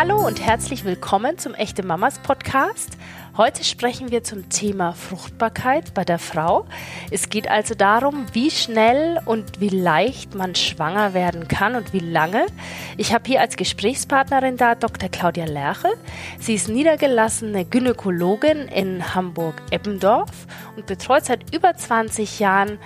Hallo und herzlich willkommen zum Echte Mamas Podcast. Heute sprechen wir zum Thema Fruchtbarkeit bei der Frau. Es geht also darum, wie schnell und wie leicht man schwanger werden kann und wie lange. Ich habe hier als Gesprächspartnerin da Dr. Claudia Lerche. Sie ist niedergelassene Gynäkologin in Hamburg-Eppendorf und betreut seit über 20 Jahren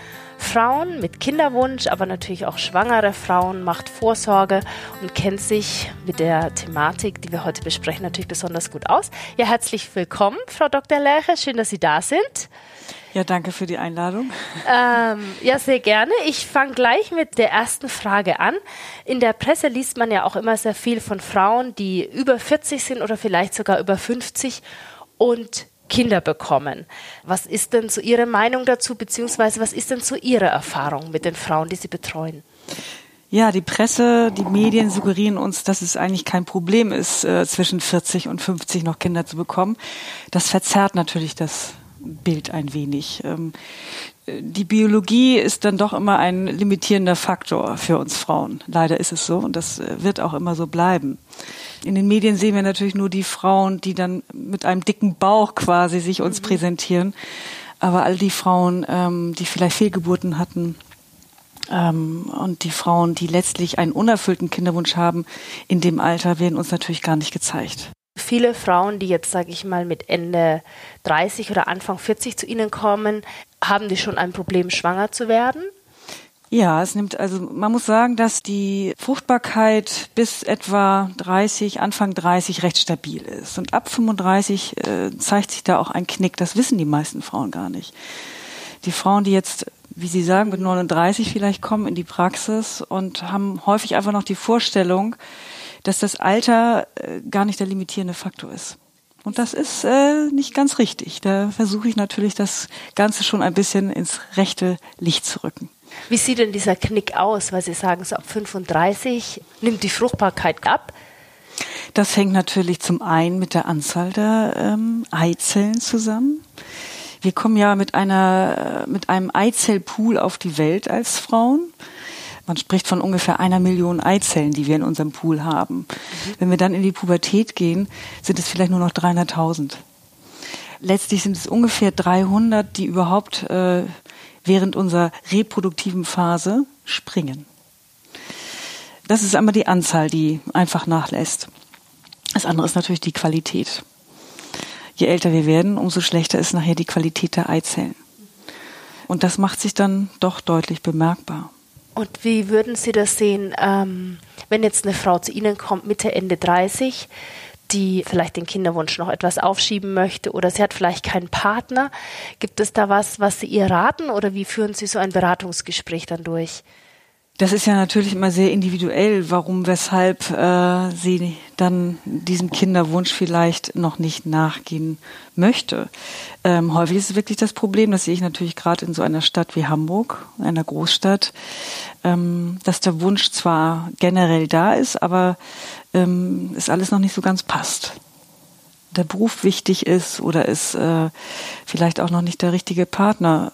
Frauen mit Kinderwunsch, aber natürlich auch schwangere Frauen, macht Vorsorge und kennt sich mit der Thematik, die wir heute besprechen, natürlich besonders gut aus. Ja, herzlich willkommen, Frau Dr. Lerche. Schön, dass Sie da sind. Ja, danke für die Einladung. Ähm, ja, sehr gerne. Ich fange gleich mit der ersten Frage an. In der Presse liest man ja auch immer sehr viel von Frauen, die über 40 sind oder vielleicht sogar über 50 und Kinder bekommen. Was ist denn so Ihre Meinung dazu, beziehungsweise was ist denn so Ihre Erfahrung mit den Frauen, die Sie betreuen? Ja, die Presse, die Medien suggerieren uns, dass es eigentlich kein Problem ist, äh, zwischen 40 und 50 noch Kinder zu bekommen. Das verzerrt natürlich das Bild ein wenig. Ähm, die Biologie ist dann doch immer ein limitierender Faktor für uns Frauen. Leider ist es so und das äh, wird auch immer so bleiben. In den Medien sehen wir natürlich nur die Frauen, die dann mit einem dicken Bauch quasi sich uns mhm. präsentieren. Aber all die Frauen, ähm, die vielleicht Fehlgeburten hatten, ähm, und die Frauen, die letztlich einen unerfüllten Kinderwunsch haben, in dem Alter werden uns natürlich gar nicht gezeigt. Viele Frauen, die jetzt, sage ich mal, mit Ende 30 oder Anfang 40 zu Ihnen kommen, haben die schon ein Problem, schwanger zu werden? Ja, es nimmt, also man muss sagen, dass die Fruchtbarkeit bis etwa 30, Anfang 30 recht stabil ist. Und ab 35 äh, zeigt sich da auch ein Knick. Das wissen die meisten Frauen gar nicht. Die Frauen, die jetzt, wie Sie sagen, mit 39 vielleicht kommen in die Praxis und haben häufig einfach noch die Vorstellung, dass das Alter äh, gar nicht der limitierende Faktor ist. Und das ist äh, nicht ganz richtig. Da versuche ich natürlich das Ganze schon ein bisschen ins rechte Licht zu rücken. Wie sieht denn dieser Knick aus? Weil Sie sagen, so ab 35 nimmt die Fruchtbarkeit ab. Das hängt natürlich zum einen mit der Anzahl der ähm, Eizellen zusammen. Wir kommen ja mit einer, mit einem Eizellpool auf die Welt als Frauen. Man spricht von ungefähr einer Million Eizellen, die wir in unserem Pool haben. Mhm. Wenn wir dann in die Pubertät gehen, sind es vielleicht nur noch 300.000. Letztlich sind es ungefähr 300, die überhaupt äh, während unserer reproduktiven Phase springen. Das ist einmal die Anzahl, die einfach nachlässt. Das andere ist natürlich die Qualität. Je älter wir werden, umso schlechter ist nachher die Qualität der Eizellen. Und das macht sich dann doch deutlich bemerkbar. Und wie würden Sie das sehen, ähm, wenn jetzt eine Frau zu Ihnen kommt, Mitte, Ende 30, die vielleicht den Kinderwunsch noch etwas aufschieben möchte oder sie hat vielleicht keinen Partner. Gibt es da was, was Sie ihr raten oder wie führen Sie so ein Beratungsgespräch dann durch? Das ist ja natürlich immer sehr individuell, warum, weshalb äh, sie dann diesem Kinderwunsch vielleicht noch nicht nachgehen möchte. Ähm, häufig ist es wirklich das Problem, das sehe ich natürlich gerade in so einer Stadt wie Hamburg, einer Großstadt, ähm, dass der Wunsch zwar generell da ist, aber ähm, es alles noch nicht so ganz passt. Der Beruf wichtig ist oder es äh, vielleicht auch noch nicht der richtige Partner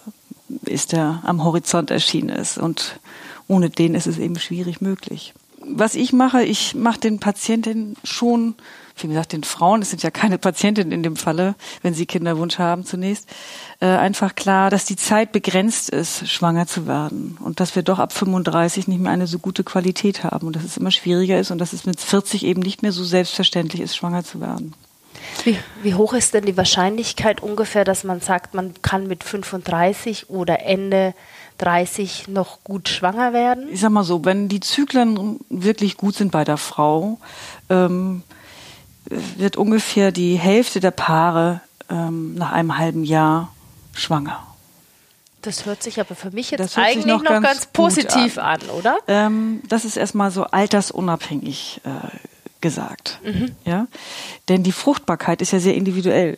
ist, der am Horizont erschienen ist. Und ohne den ist es eben schwierig möglich. Was ich mache, ich mache den Patientinnen schon, wie gesagt, den Frauen, es sind ja keine Patientinnen in dem Falle, wenn sie Kinderwunsch haben zunächst, äh, einfach klar, dass die Zeit begrenzt ist, schwanger zu werden und dass wir doch ab 35 nicht mehr eine so gute Qualität haben und dass es immer schwieriger ist und dass es mit 40 eben nicht mehr so selbstverständlich ist, schwanger zu werden. Wie, wie, hoch ist denn die Wahrscheinlichkeit ungefähr, dass man sagt, man kann mit 35 oder Ende 30 noch gut schwanger werden? Ich sag mal so, wenn die Zyklen wirklich gut sind bei der Frau, ähm, wird ungefähr die Hälfte der Paare ähm, nach einem halben Jahr schwanger. Das hört sich aber für mich jetzt eigentlich noch, noch, ganz, ganz positiv an. an, oder? Ähm, das ist erstmal so altersunabhängig äh, gesagt. Mhm. Ja? Denn die Fruchtbarkeit ist ja sehr individuell.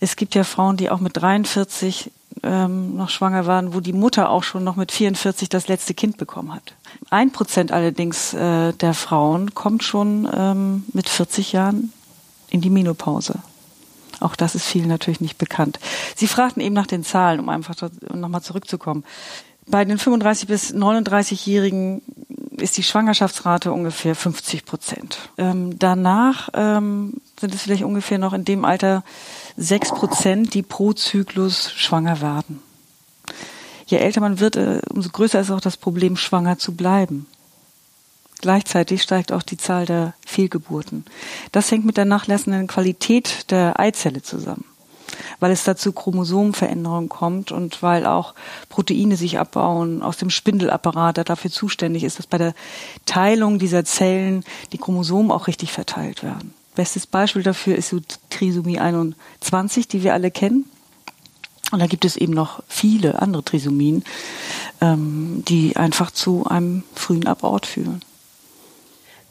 Es gibt ja Frauen, die auch mit 43 ähm, noch schwanger waren, wo die Mutter auch schon noch mit 44 das letzte Kind bekommen hat. Ein Prozent allerdings äh, der Frauen kommt schon ähm, mit 40 Jahren in die Menopause. Auch das ist vielen natürlich nicht bekannt. Sie fragten eben nach den Zahlen, um einfach nochmal zurückzukommen. Bei den 35 bis 39-Jährigen ist die Schwangerschaftsrate ungefähr 50 Prozent. Ähm, danach ähm, sind es vielleicht ungefähr noch in dem Alter sechs Prozent, die pro Zyklus schwanger werden. Je älter man wird, äh, umso größer ist auch das Problem, schwanger zu bleiben. Gleichzeitig steigt auch die Zahl der Fehlgeburten. Das hängt mit der nachlassenden Qualität der Eizelle zusammen weil es dazu Chromosomenveränderungen kommt und weil auch Proteine sich abbauen aus dem Spindelapparat, der dafür zuständig ist, dass bei der Teilung dieser Zellen die Chromosomen auch richtig verteilt werden. Bestes Beispiel dafür ist so Trisomie 21, die wir alle kennen. Und da gibt es eben noch viele andere Trisomien, ähm, die einfach zu einem frühen Abort führen.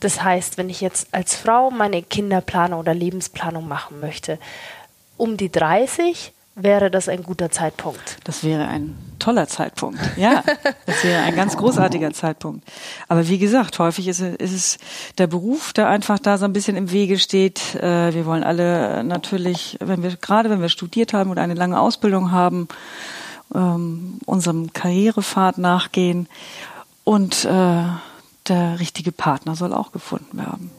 Das heißt, wenn ich jetzt als Frau meine Kinderplanung oder Lebensplanung machen möchte, um die 30 wäre das ein guter Zeitpunkt. Das wäre ein toller Zeitpunkt. Ja, das wäre ein ganz großartiger Zeitpunkt. Aber wie gesagt, häufig ist, ist es der Beruf, der einfach da so ein bisschen im Wege steht. Äh, wir wollen alle natürlich, wenn wir gerade wenn wir studiert haben und eine lange Ausbildung haben, ähm, unserem Karrierepfad nachgehen und äh, der richtige Partner soll auch gefunden werden.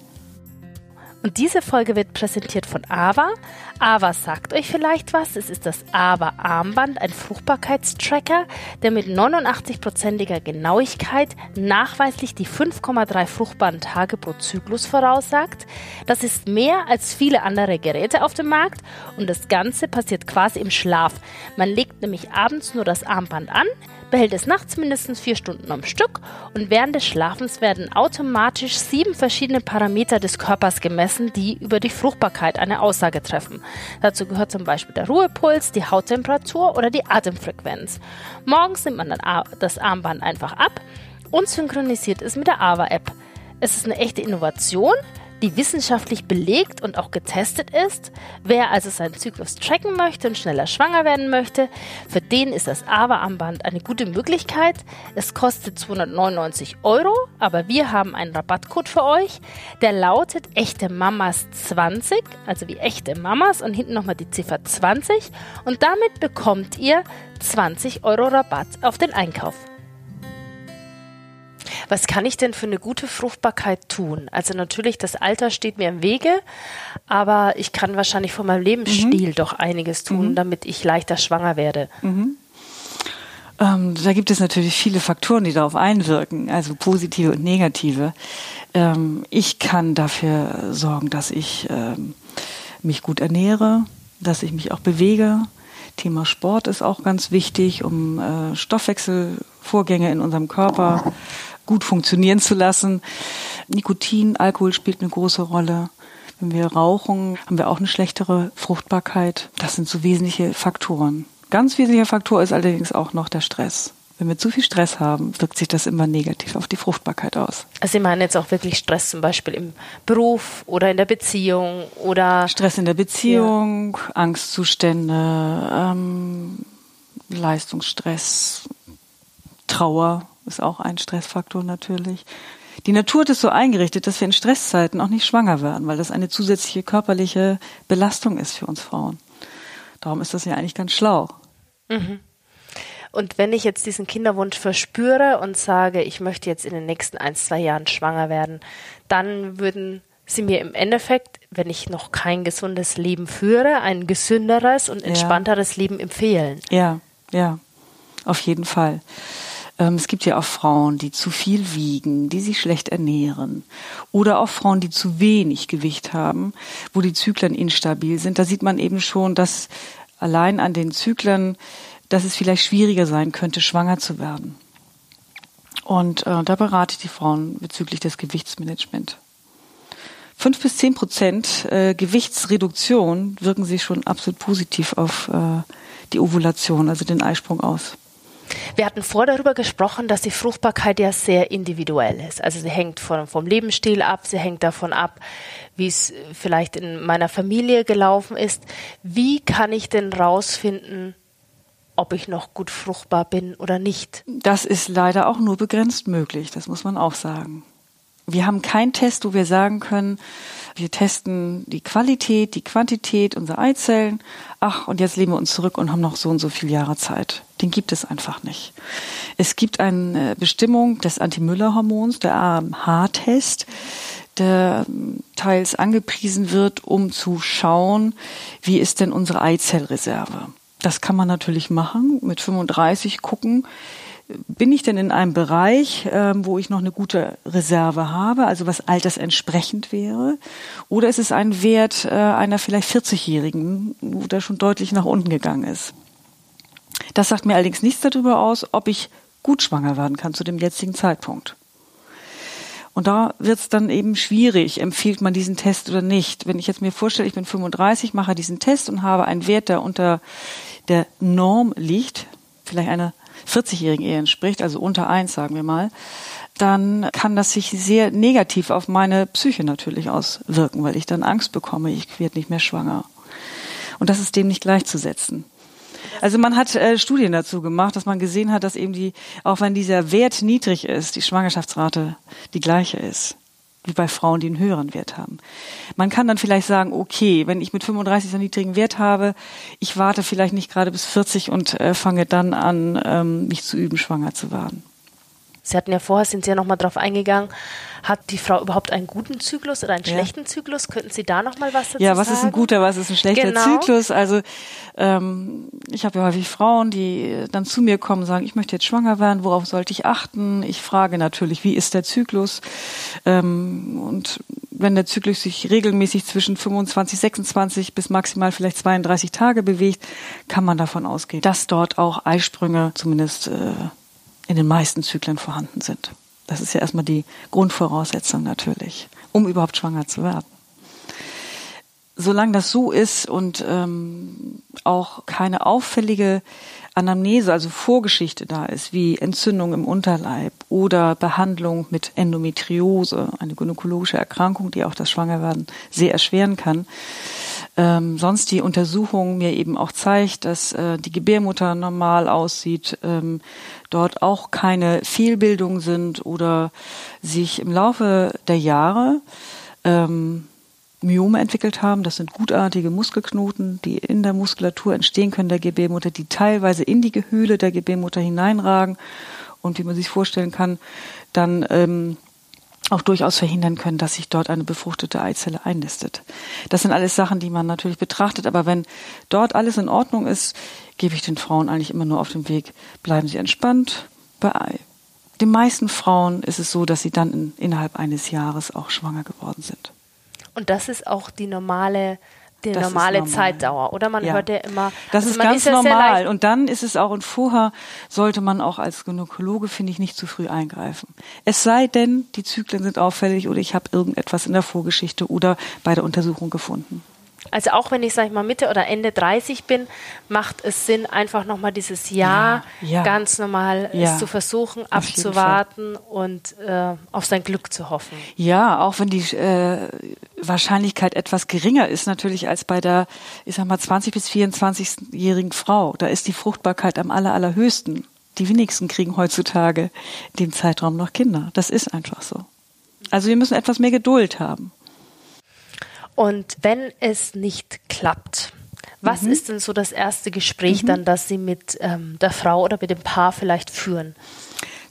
Und diese Folge wird präsentiert von Ava. Ava sagt euch vielleicht was. Es ist das Ava Armband, ein Fruchtbarkeitstracker, der mit 89-prozentiger Genauigkeit nachweislich die 5,3 fruchtbaren Tage pro Zyklus voraussagt. Das ist mehr als viele andere Geräte auf dem Markt und das Ganze passiert quasi im Schlaf. Man legt nämlich abends nur das Armband an, behält es nachts mindestens vier Stunden am Stück und während des Schlafens werden automatisch sieben verschiedene Parameter des Körpers gemessen, die über die Fruchtbarkeit eine Aussage treffen. Dazu gehört zum Beispiel der Ruhepuls, die Hauttemperatur oder die Atemfrequenz. Morgens nimmt man dann das Armband einfach ab und synchronisiert es mit der AVA-App. Es ist eine echte Innovation, die wissenschaftlich belegt und auch getestet ist. Wer also seinen Zyklus tracken möchte und schneller schwanger werden möchte, für den ist das AVA-Armband eine gute Möglichkeit. Es kostet 299 Euro, aber wir haben einen Rabattcode für euch. Der lautet echte Mamas 20, also wie echte Mamas und hinten nochmal die Ziffer 20 und damit bekommt ihr 20 Euro Rabatt auf den Einkauf. Was kann ich denn für eine gute Fruchtbarkeit tun? Also natürlich, das Alter steht mir im Wege, aber ich kann wahrscheinlich von meinem Lebensstil mhm. doch einiges tun, mhm. damit ich leichter schwanger werde. Mhm. Ähm, da gibt es natürlich viele Faktoren, die darauf einwirken, also positive und negative. Ähm, ich kann dafür sorgen, dass ich ähm, mich gut ernähre, dass ich mich auch bewege. Thema Sport ist auch ganz wichtig, um äh, Stoffwechselvorgänge in unserem Körper gut funktionieren zu lassen. Nikotin, Alkohol spielt eine große Rolle. Wenn wir rauchen, haben wir auch eine schlechtere Fruchtbarkeit. Das sind so wesentliche Faktoren. Ganz wesentlicher Faktor ist allerdings auch noch der Stress. Wenn wir zu viel Stress haben, wirkt sich das immer negativ auf die Fruchtbarkeit aus. Also Sie meinen jetzt auch wirklich Stress zum Beispiel im Beruf oder in der Beziehung oder Stress in der Beziehung, ja. Angstzustände, ähm, Leistungsstress, Trauer ist auch ein Stressfaktor natürlich. Die Natur hat es so eingerichtet, dass wir in Stresszeiten auch nicht schwanger werden, weil das eine zusätzliche körperliche Belastung ist für uns Frauen. Darum ist das ja eigentlich ganz schlau. Mhm. Und wenn ich jetzt diesen Kinderwunsch verspüre und sage, ich möchte jetzt in den nächsten ein, zwei Jahren schwanger werden, dann würden Sie mir im Endeffekt, wenn ich noch kein gesundes Leben führe, ein gesünderes und entspannteres ja. Leben empfehlen. Ja, ja, auf jeden Fall. Ähm, es gibt ja auch Frauen, die zu viel wiegen, die sich schlecht ernähren. Oder auch Frauen, die zu wenig Gewicht haben, wo die Zyklen instabil sind. Da sieht man eben schon, dass allein an den Zyklen, dass es vielleicht schwieriger sein könnte, schwanger zu werden. Und äh, da berate ich die Frauen bezüglich des Gewichtsmanagements. Fünf bis zehn Prozent äh, Gewichtsreduktion wirken sich schon absolut positiv auf äh, die Ovulation, also den Eisprung aus. Wir hatten vor darüber gesprochen, dass die Fruchtbarkeit ja sehr individuell ist. Also sie hängt von, vom Lebensstil ab, sie hängt davon ab, wie es vielleicht in meiner Familie gelaufen ist. Wie kann ich denn rausfinden, ob ich noch gut fruchtbar bin oder nicht? Das ist leider auch nur begrenzt möglich, das muss man auch sagen. Wir haben keinen Test, wo wir sagen können, wir testen die Qualität, die Quantität unserer Eizellen. Ach, und jetzt leben wir uns zurück und haben noch so und so viele Jahre Zeit. Den gibt es einfach nicht. Es gibt eine Bestimmung des Anti-Müller-Hormons, der AMH-Test, der teils angepriesen wird, um zu schauen, wie ist denn unsere Eizellreserve. Das kann man natürlich machen, mit 35 gucken, bin ich denn in einem Bereich, ähm, wo ich noch eine gute Reserve habe, also was altersentsprechend wäre? Oder ist es ein Wert äh, einer vielleicht 40-Jährigen, wo der schon deutlich nach unten gegangen ist? Das sagt mir allerdings nichts darüber aus, ob ich gut schwanger werden kann zu dem jetzigen Zeitpunkt. Und da wird es dann eben schwierig, empfiehlt man diesen Test oder nicht. Wenn ich jetzt mir vorstelle, ich bin 35, mache diesen Test und habe einen Wert, der unter der Norm liegt, vielleicht eine 40-jährigen Ehe entspricht, also unter eins, sagen wir mal, dann kann das sich sehr negativ auf meine Psyche natürlich auswirken, weil ich dann Angst bekomme, ich werde nicht mehr schwanger. Und das ist dem nicht gleichzusetzen. Also man hat äh, Studien dazu gemacht, dass man gesehen hat, dass eben die, auch wenn dieser Wert niedrig ist, die Schwangerschaftsrate die gleiche ist wie bei Frauen, die einen höheren Wert haben. Man kann dann vielleicht sagen, okay, wenn ich mit 35 einen niedrigen Wert habe, ich warte vielleicht nicht gerade bis 40 und äh, fange dann an, ähm, mich zu üben, schwanger zu werden. Sie hatten ja vorher, sind Sie ja nochmal drauf eingegangen, hat die Frau überhaupt einen guten Zyklus oder einen ja. schlechten Zyklus? Könnten Sie da nochmal was dazu sagen? Ja, was sagen? ist ein guter, was ist ein schlechter genau. Zyklus? Also ähm, ich habe ja häufig Frauen, die dann zu mir kommen und sagen, ich möchte jetzt schwanger werden, worauf sollte ich achten? Ich frage natürlich, wie ist der Zyklus? Ähm, und wenn der Zyklus sich regelmäßig zwischen 25, 26 bis maximal vielleicht 32 Tage bewegt, kann man davon ausgehen, dass dort auch Eisprünge zumindest äh, in den meisten Zyklen vorhanden sind. Das ist ja erstmal die Grundvoraussetzung natürlich, um überhaupt schwanger zu werden. Solange das so ist und ähm, auch keine auffällige Anamnese, also Vorgeschichte da ist, wie Entzündung im Unterleib oder Behandlung mit Endometriose, eine gynäkologische Erkrankung, die auch das Schwangerwerden sehr erschweren kann, ähm, sonst die Untersuchung mir eben auch zeigt, dass äh, die Gebärmutter normal aussieht, ähm, dort auch keine Fehlbildungen sind oder sich im Laufe der Jahre ähm, Myome entwickelt haben. Das sind gutartige Muskelknoten, die in der Muskulatur entstehen können der Gebärmutter, die teilweise in die Gehöhle der Gebärmutter hineinragen und wie man sich vorstellen kann, dann ähm, auch durchaus verhindern können, dass sich dort eine befruchtete Eizelle einnistet. Das sind alles Sachen, die man natürlich betrachtet, aber wenn dort alles in Ordnung ist, gebe ich den Frauen eigentlich immer nur auf den Weg, bleiben Sie entspannt. Bei den meisten Frauen ist es so, dass sie dann in, innerhalb eines Jahres auch schwanger geworden sind. Und das ist auch die normale die das normale normal. Zeitdauer, oder? Man ja. hört ja immer. Das also ist ganz ist normal. Und dann ist es auch, und vorher sollte man auch als Gynäkologe, finde ich, nicht zu früh eingreifen. Es sei denn, die Zyklen sind auffällig oder ich habe irgendetwas in der Vorgeschichte oder bei der Untersuchung gefunden. Also auch wenn ich, sag ich mal, Mitte oder Ende 30 bin, macht es Sinn, einfach nochmal dieses Jahr ja, ja. ganz normal ja, es zu versuchen, abzuwarten und äh, auf sein Glück zu hoffen. Ja, auch wenn die äh, Wahrscheinlichkeit etwas geringer ist natürlich als bei der, ich sag mal, 20 bis 24-jährigen Frau. Da ist die Fruchtbarkeit am aller, allerhöchsten. Die wenigsten kriegen heutzutage in dem Zeitraum noch Kinder. Das ist einfach so. Also wir müssen etwas mehr Geduld haben. Und wenn es nicht klappt, was mhm. ist denn so das erste Gespräch mhm. dann, das Sie mit ähm, der Frau oder mit dem Paar vielleicht führen?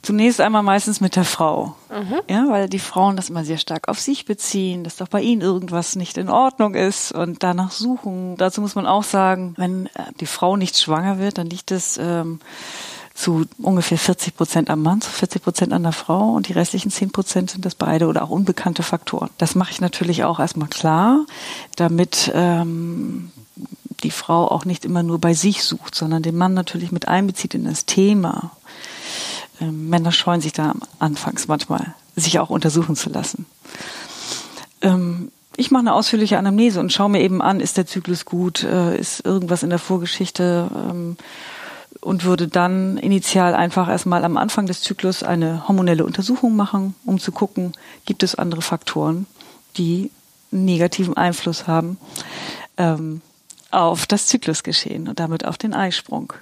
Zunächst einmal meistens mit der Frau. Mhm. Ja, weil die Frauen das immer sehr stark auf sich beziehen, dass doch bei ihnen irgendwas nicht in Ordnung ist und danach suchen. Dazu muss man auch sagen, wenn äh, die Frau nicht schwanger wird, dann liegt es ähm, zu ungefähr 40 Prozent am Mann, zu 40 Prozent an der Frau und die restlichen 10 Prozent sind das beide oder auch unbekannte Faktoren. Das mache ich natürlich auch erstmal klar, damit ähm, die Frau auch nicht immer nur bei sich sucht, sondern den Mann natürlich mit einbezieht in das Thema. Ähm, Männer scheuen sich da anfangs manchmal, sich auch untersuchen zu lassen. Ähm, ich mache eine ausführliche Anamnese und schaue mir eben an, ist der Zyklus gut, äh, ist irgendwas in der Vorgeschichte ähm, und würde dann initial einfach erstmal am Anfang des Zyklus eine hormonelle Untersuchung machen, um zu gucken, gibt es andere Faktoren, die negativen Einfluss haben ähm, auf das Zyklusgeschehen und damit auf den Eisprung.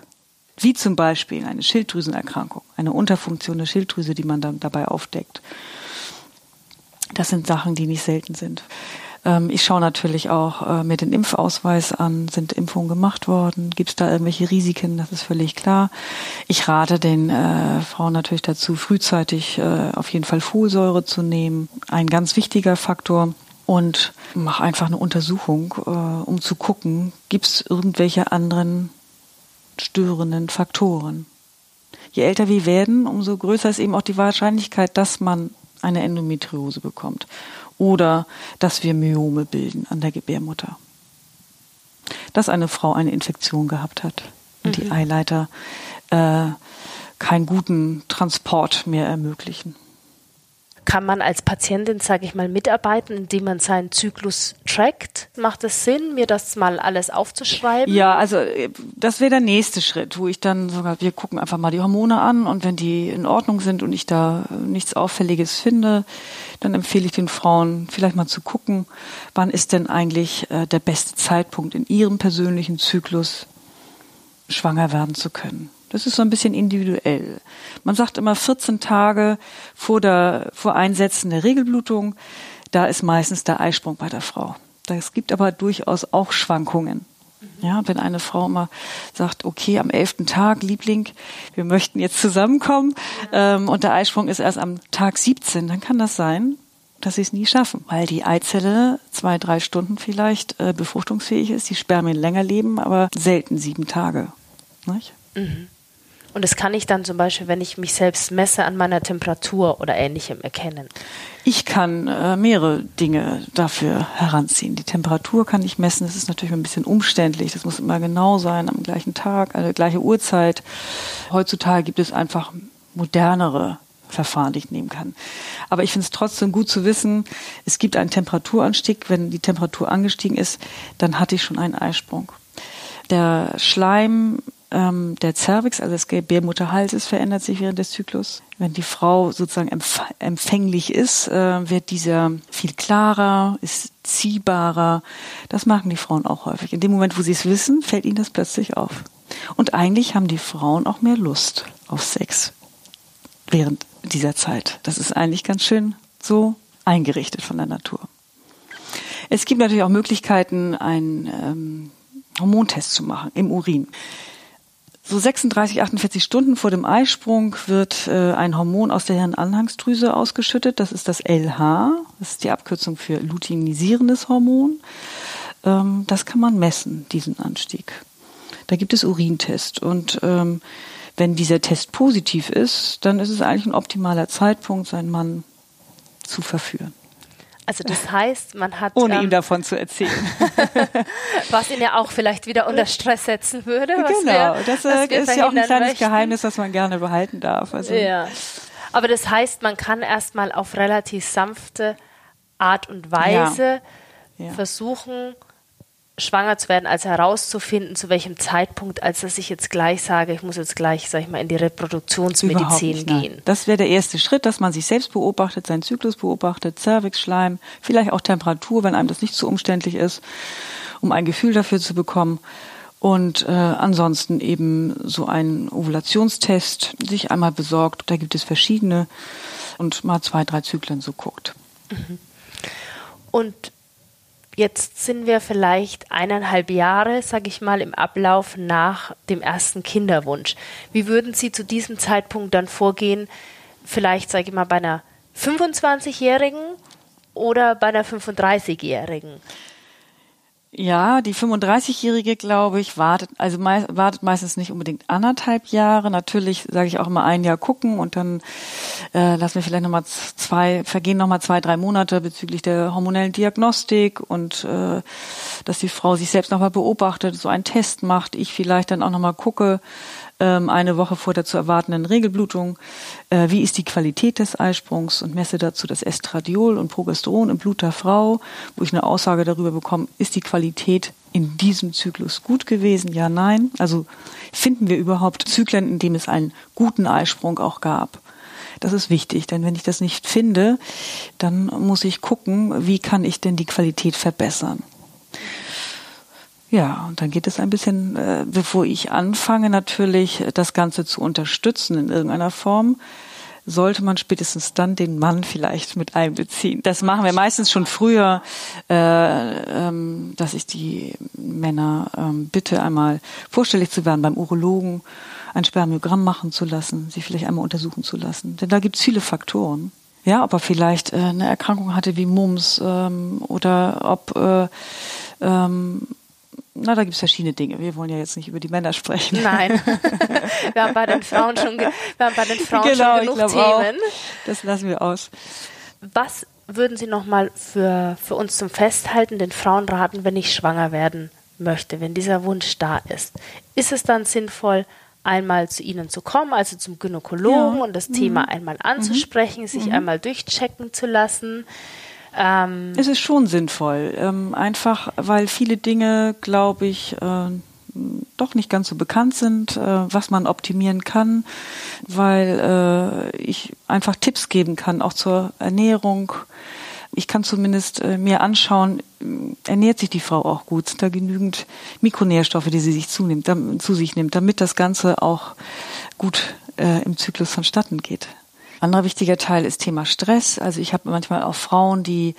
Wie zum Beispiel eine Schilddrüsenerkrankung, eine Unterfunktion der Schilddrüse, die man dann dabei aufdeckt. Das sind Sachen, die nicht selten sind. Ähm, ich schaue natürlich auch äh, mir den Impfausweis an. Sind Impfungen gemacht worden? Gibt es da irgendwelche Risiken? Das ist völlig klar. Ich rate den äh, Frauen natürlich dazu, frühzeitig äh, auf jeden Fall Folsäure zu nehmen. Ein ganz wichtiger Faktor. Und mache einfach eine Untersuchung, äh, um zu gucken, gibt es irgendwelche anderen störenden Faktoren. Je älter wir werden, umso größer ist eben auch die Wahrscheinlichkeit, dass man eine Endometriose bekommt oder dass wir Myome bilden an der Gebärmutter. Dass eine Frau eine Infektion gehabt hat und mhm. die Eileiter äh, keinen guten Transport mehr ermöglichen kann man als Patientin, sage ich mal, mitarbeiten, indem man seinen Zyklus trackt? Macht es Sinn, mir das mal alles aufzuschreiben? Ja, also äh, das wäre der nächste Schritt, wo ich dann sogar, wir gucken einfach mal die Hormone an und wenn die in Ordnung sind und ich da äh, nichts Auffälliges finde, dann empfehle ich den Frauen vielleicht mal zu gucken, wann ist denn eigentlich äh, der beste Zeitpunkt in ihrem persönlichen Zyklus schwanger werden zu können. Das ist so ein bisschen individuell. Man sagt immer 14 Tage vor der, vor Einsetzen der Regelblutung, da ist meistens der Eisprung bei der Frau. Es gibt aber durchaus auch Schwankungen. Ja, wenn eine Frau immer sagt, okay, am elften Tag, Liebling, wir möchten jetzt zusammenkommen ähm, und der Eisprung ist erst am Tag 17, dann kann das sein, dass sie es nie schaffen, weil die Eizelle zwei, drei Stunden vielleicht äh, befruchtungsfähig ist, die Spermien länger leben, aber selten sieben Tage. Nicht? Mhm. Und das kann ich dann zum Beispiel, wenn ich mich selbst messe, an meiner Temperatur oder ähnlichem erkennen. Ich kann äh, mehrere Dinge dafür heranziehen. Die Temperatur kann ich messen. Das ist natürlich ein bisschen umständlich. Das muss immer genau sein, am gleichen Tag, eine gleiche Uhrzeit. Heutzutage gibt es einfach modernere Verfahren, die ich nehmen kann. Aber ich finde es trotzdem gut zu wissen, es gibt einen Temperaturanstieg. Wenn die Temperatur angestiegen ist, dann hatte ich schon einen Eisprung. Der Schleim ähm, der Cervix, also des Gebärmutterhalses, verändert sich während des Zyklus. Wenn die Frau sozusagen empf empfänglich ist, äh, wird dieser viel klarer, ist ziehbarer. Das machen die Frauen auch häufig. In dem Moment, wo sie es wissen, fällt ihnen das plötzlich auf. Und eigentlich haben die Frauen auch mehr Lust auf Sex während dieser Zeit. Das ist eigentlich ganz schön so eingerichtet von der Natur. Es gibt natürlich auch Möglichkeiten, einen ähm, Hormontest zu machen im Urin. So 36, 48 Stunden vor dem Eisprung wird äh, ein Hormon aus der Hirnanhangsdrüse ausgeschüttet. Das ist das LH. Das ist die Abkürzung für luteinisierendes Hormon. Ähm, das kann man messen, diesen Anstieg. Da gibt es Urintest. Und ähm, wenn dieser Test positiv ist, dann ist es eigentlich ein optimaler Zeitpunkt, seinen Mann zu verführen. Also das heißt, man hat ohne ähm, ihm davon zu erzählen, was ihn ja auch vielleicht wieder unter Stress setzen würde. genau, wir, das äh, ist ja auch ein kleines möchten. Geheimnis, das man gerne behalten darf. Also, ja. Aber das heißt, man kann erstmal auf relativ sanfte Art und Weise ja. Ja. versuchen, schwanger zu werden, als herauszufinden, zu welchem Zeitpunkt, als dass ich jetzt gleich sage, ich muss jetzt gleich, sag ich mal, in die Reproduktionsmedizin nicht, gehen. Das wäre der erste Schritt, dass man sich selbst beobachtet, seinen Zyklus beobachtet, Cervix, Schleim, vielleicht auch Temperatur, wenn einem das nicht zu umständlich ist, um ein Gefühl dafür zu bekommen. Und äh, ansonsten eben so einen Ovulationstest sich einmal besorgt. Da gibt es verschiedene und mal zwei, drei Zyklen so guckt. Mhm. Und Jetzt sind wir vielleicht eineinhalb Jahre, sage ich mal, im Ablauf nach dem ersten Kinderwunsch. Wie würden Sie zu diesem Zeitpunkt dann vorgehen? Vielleicht, sage ich mal, bei einer 25-Jährigen oder bei einer 35-Jährigen? Ja, die 35-Jährige, glaube ich, wartet, also mei wartet meistens nicht unbedingt anderthalb Jahre. Natürlich sage ich auch immer ein Jahr gucken und dann äh, lassen wir vielleicht nochmal zwei, vergehen nochmal zwei, drei Monate bezüglich der hormonellen Diagnostik und äh, dass die Frau sich selbst nochmal beobachtet, so einen Test macht, ich vielleicht dann auch nochmal gucke, ähm, eine Woche vor der zu erwartenden Regelblutung, äh, wie ist die Qualität des Eisprungs und messe dazu das Estradiol und Progesteron im Blut der Frau, wo ich eine Aussage darüber bekomme, ist die Qualität in diesem Zyklus gut gewesen? Ja, nein. Also finden wir überhaupt Zyklen, in dem es einen guten Eisprung auch gab? Das ist wichtig, denn wenn ich das nicht finde, dann muss ich gucken, wie kann ich denn die Qualität verbessern. Ja, und dann geht es ein bisschen, äh, bevor ich anfange, natürlich das Ganze zu unterstützen in irgendeiner Form, sollte man spätestens dann den Mann vielleicht mit einbeziehen. Das machen wir meistens schon früher, äh, ähm, dass ich die Männer ähm, bitte, einmal vorstellig zu werden beim Urologen, ein Spermiogramm machen zu lassen, sie vielleicht einmal untersuchen zu lassen. Denn da gibt es viele Faktoren. Ja, ob er vielleicht äh, eine Erkrankung hatte wie Mumps ähm, oder ob äh, ähm, na, da gibt es verschiedene Dinge. Wir wollen ja jetzt nicht über die Männer sprechen. Nein. wir haben bei den Frauen schon, wir haben bei den Frauen genau, schon genug Themen. Auch. Das lassen wir aus. Was würden Sie nochmal für, für uns zum Festhalten den Frauen raten, wenn ich schwanger werden möchte, wenn dieser Wunsch da ist? Ist es dann sinnvoll, einmal zu Ihnen zu kommen, also zum Gynäkologen ja. und das mhm. Thema einmal anzusprechen, mhm. sich mhm. einmal durchchecken zu lassen? Ähm es ist schon sinnvoll, ähm, einfach weil viele Dinge, glaube ich, äh, doch nicht ganz so bekannt sind, äh, was man optimieren kann, weil äh, ich einfach Tipps geben kann, auch zur Ernährung. Ich kann zumindest äh, mir anschauen, ernährt sich die Frau auch gut, sind da genügend Mikronährstoffe, die sie sich zunimmt, zu sich nimmt, damit das Ganze auch gut äh, im Zyklus vonstatten geht. Anderer wichtiger Teil ist Thema Stress. Also ich habe manchmal auch Frauen, die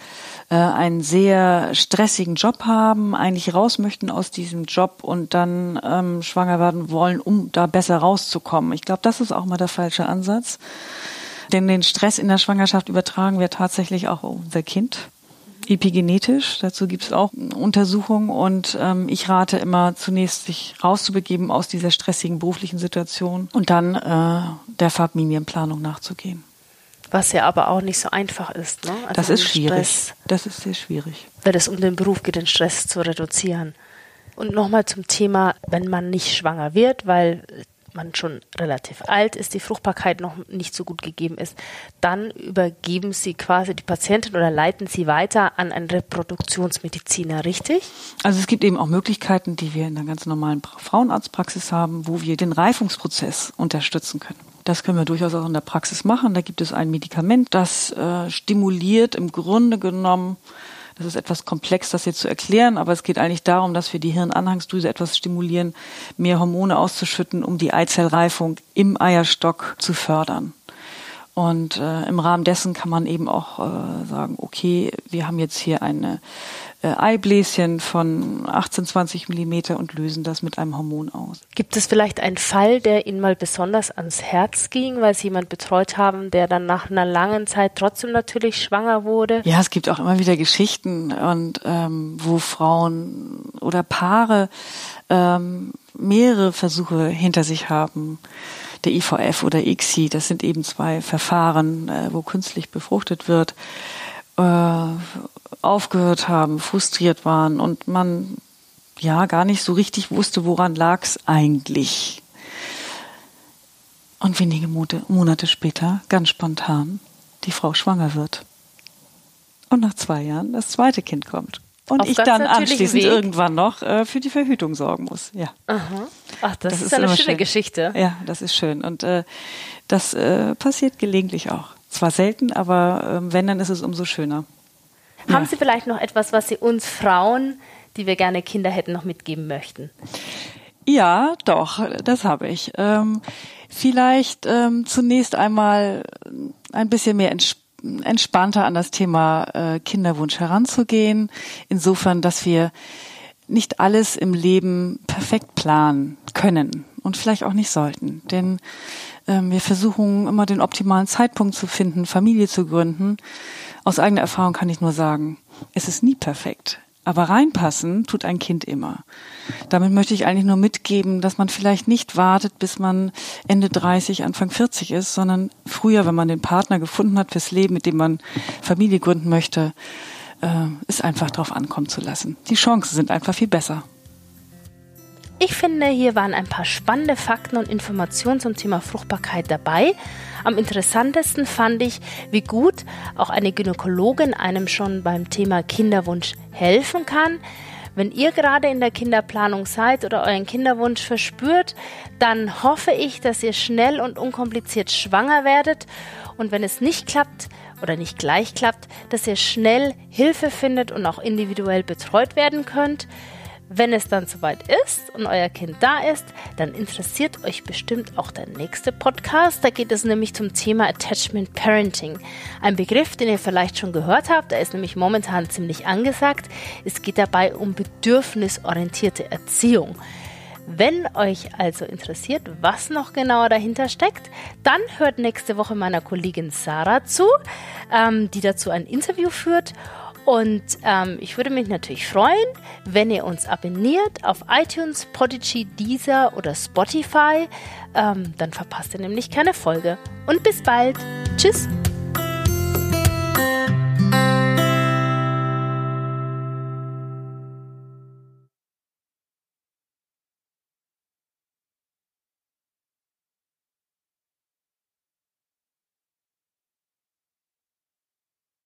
äh, einen sehr stressigen Job haben, eigentlich raus möchten aus diesem Job und dann ähm, schwanger werden wollen, um da besser rauszukommen. Ich glaube, das ist auch mal der falsche Ansatz. Denn den Stress in der Schwangerschaft übertragen wir tatsächlich auch auf unser Kind epigenetisch. Dazu gibt es auch Untersuchungen und ähm, ich rate immer zunächst, sich rauszubegeben aus dieser stressigen beruflichen Situation und dann äh, der Familienplanung nachzugehen. Was ja aber auch nicht so einfach ist. Ne? Also das ist schwierig. Stress, das ist sehr schwierig. Weil es um den Beruf geht, den Stress zu reduzieren. Und nochmal zum Thema, wenn man nicht schwanger wird, weil man schon relativ alt ist, die Fruchtbarkeit noch nicht so gut gegeben ist, dann übergeben Sie quasi die Patientin oder leiten Sie weiter an einen Reproduktionsmediziner, richtig? Also es gibt eben auch Möglichkeiten, die wir in der ganz normalen Frauenarztpraxis haben, wo wir den Reifungsprozess unterstützen können. Das können wir durchaus auch in der Praxis machen. Da gibt es ein Medikament, das äh, stimuliert im Grunde genommen das ist etwas komplex, das jetzt zu erklären, aber es geht eigentlich darum, dass wir die Hirnanhangsdrüse etwas stimulieren, mehr Hormone auszuschütten, um die Eizellreifung im Eierstock zu fördern. Und äh, im Rahmen dessen kann man eben auch äh, sagen, okay, wir haben jetzt hier eine äh, Eibläschen von 18, 20 Millimeter und lösen das mit einem Hormon aus. Gibt es vielleicht einen Fall, der Ihnen mal besonders ans Herz ging, weil Sie jemand betreut haben, der dann nach einer langen Zeit trotzdem natürlich schwanger wurde? Ja, es gibt auch immer wieder Geschichten und ähm, wo Frauen oder Paare ähm, mehrere Versuche hinter sich haben der IVF oder ICSI, das sind eben zwei Verfahren, äh, wo künstlich befruchtet wird, äh, aufgehört haben, frustriert waren und man ja gar nicht so richtig wusste, woran lag es eigentlich. Und wenige Monate später, ganz spontan, die Frau schwanger wird. Und nach zwei Jahren das zweite Kind kommt. Und Auf ich dann anschließend Weg. irgendwann noch äh, für die Verhütung sorgen muss. Ja. Aha. Ach, das, das ist, ist eine schöne schön. Geschichte. Ja, das ist schön. Und äh, das äh, passiert gelegentlich auch. Zwar selten, aber äh, wenn, dann ist es umso schöner. Haben ja. Sie vielleicht noch etwas, was Sie uns Frauen, die wir gerne Kinder hätten, noch mitgeben möchten? Ja, doch, das habe ich. Ähm, vielleicht ähm, zunächst einmal ein bisschen mehr Entspannung entspannter an das Thema äh, Kinderwunsch heranzugehen. Insofern, dass wir nicht alles im Leben perfekt planen können und vielleicht auch nicht sollten. Denn ähm, wir versuchen immer den optimalen Zeitpunkt zu finden, Familie zu gründen. Aus eigener Erfahrung kann ich nur sagen, es ist nie perfekt. Aber reinpassen tut ein Kind immer. Damit möchte ich eigentlich nur mitgeben, dass man vielleicht nicht wartet, bis man Ende 30, Anfang 40 ist, sondern früher, wenn man den Partner gefunden hat fürs Leben, mit dem man Familie gründen möchte, äh, es einfach drauf ankommen zu lassen. Die Chancen sind einfach viel besser. Ich finde, hier waren ein paar spannende Fakten und Informationen zum Thema Fruchtbarkeit dabei. Am interessantesten fand ich, wie gut auch eine Gynäkologin einem schon beim Thema Kinderwunsch helfen kann. Wenn ihr gerade in der Kinderplanung seid oder euren Kinderwunsch verspürt, dann hoffe ich, dass ihr schnell und unkompliziert schwanger werdet. Und wenn es nicht klappt oder nicht gleich klappt, dass ihr schnell Hilfe findet und auch individuell betreut werden könnt. Wenn es dann soweit ist und euer Kind da ist, dann interessiert euch bestimmt auch der nächste Podcast. Da geht es nämlich zum Thema Attachment Parenting. Ein Begriff, den ihr vielleicht schon gehört habt, der ist nämlich momentan ziemlich angesagt. Es geht dabei um bedürfnisorientierte Erziehung. Wenn euch also interessiert, was noch genauer dahinter steckt, dann hört nächste Woche meiner Kollegin Sarah zu, ähm, die dazu ein Interview führt. Und ähm, ich würde mich natürlich freuen, wenn ihr uns abonniert auf iTunes, Podigy, Deezer oder Spotify. Ähm, dann verpasst ihr nämlich keine Folge. Und bis bald. Tschüss.